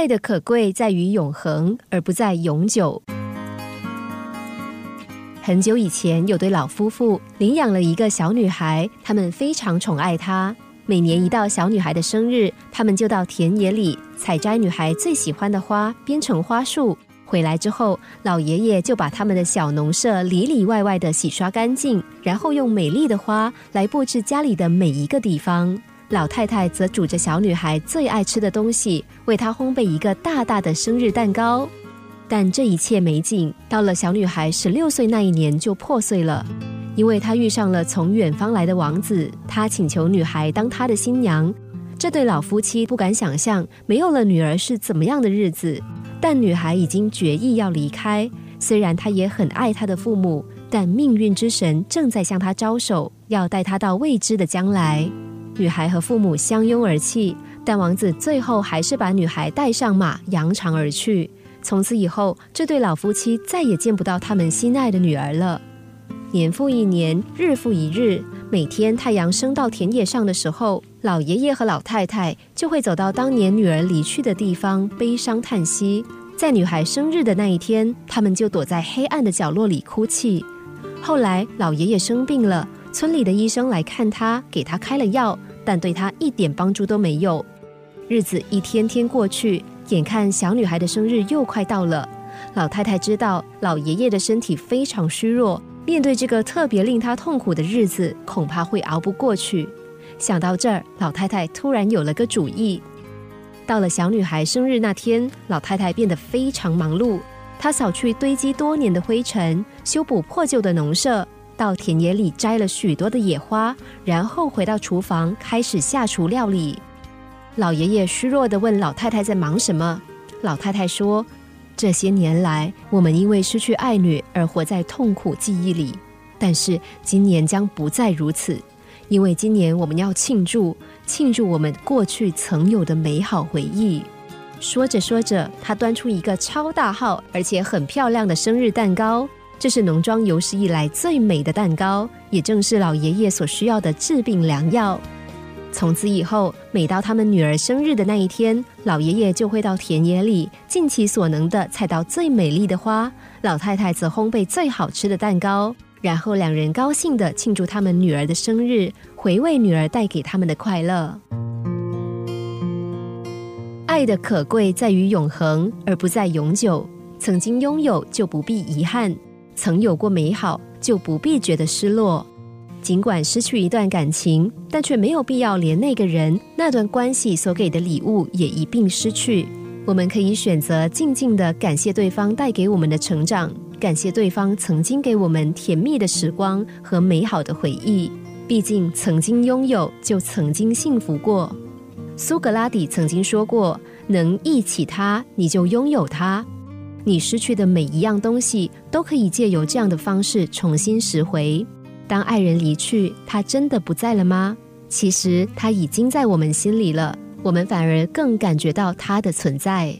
爱的可贵在于永恒，而不在永久。很久以前，有对老夫妇领养了一个小女孩，他们非常宠爱她。每年一到小女孩的生日，他们就到田野里采摘女孩最喜欢的花，编成花束。回来之后，老爷爷就把他们的小农舍里里外外的洗刷干净，然后用美丽的花来布置家里的每一个地方。老太太则煮着小女孩最爱吃的东西，为她烘焙一个大大的生日蛋糕。但这一切美景到了小女孩十六岁那一年就破碎了。因为她遇上了从远方来的王子，他请求女孩当他的新娘。这对老夫妻不敢想象没有了女儿是怎么样的日子。但女孩已经决意要离开，虽然她也很爱她的父母，但命运之神正在向她招手，要带她到未知的将来。女孩和父母相拥而泣，但王子最后还是把女孩带上马，扬长而去。从此以后，这对老夫妻再也见不到他们心爱的女儿了。年复一年，日复一日，每天太阳升到田野上的时候，老爷爷和老太太就会走到当年女儿离去的地方，悲伤叹息。在女孩生日的那一天，他们就躲在黑暗的角落里哭泣。后来，老爷爷生病了，村里的医生来看他，给他开了药，但对他一点帮助都没有。日子一天天过去，眼看小女孩的生日又快到了，老太太知道老爷爷的身体非常虚弱。面对这个特别令他痛苦的日子，恐怕会熬不过去。想到这儿，老太太突然有了个主意。到了小女孩生日那天，老太太变得非常忙碌。她扫去堆积多年的灰尘，修补破旧的农舍，到田野里摘了许多的野花，然后回到厨房开始下厨料理。老爷爷虚弱地问老太太在忙什么。老太太说。这些年来，我们因为失去爱女而活在痛苦记忆里。但是今年将不再如此，因为今年我们要庆祝，庆祝我们过去曾有的美好回忆。说着说着，他端出一个超大号而且很漂亮的生日蛋糕，这是农庄有史以来最美的蛋糕，也正是老爷爷所需要的治病良药。从此以后，每到他们女儿生日的那一天，老爷爷就会到田野里尽其所能的采到最美丽的花，老太太则烘焙最好吃的蛋糕，然后两人高兴的庆祝他们女儿的生日，回味女儿带给他们的快乐。爱的可贵在于永恒，而不在永久。曾经拥有就不必遗憾，曾有过美好就不必觉得失落。尽管失去一段感情，但却没有必要连那个人、那段关系所给的礼物也一并失去。我们可以选择静静的感谢对方带给我们的成长，感谢对方曾经给我们甜蜜的时光和美好的回忆。毕竟曾经拥有，就曾经幸福过。苏格拉底曾经说过：“能忆起他，你就拥有他。你失去的每一样东西，都可以借由这样的方式重新拾回。”当爱人离去，他真的不在了吗？其实他已经在我们心里了，我们反而更感觉到他的存在。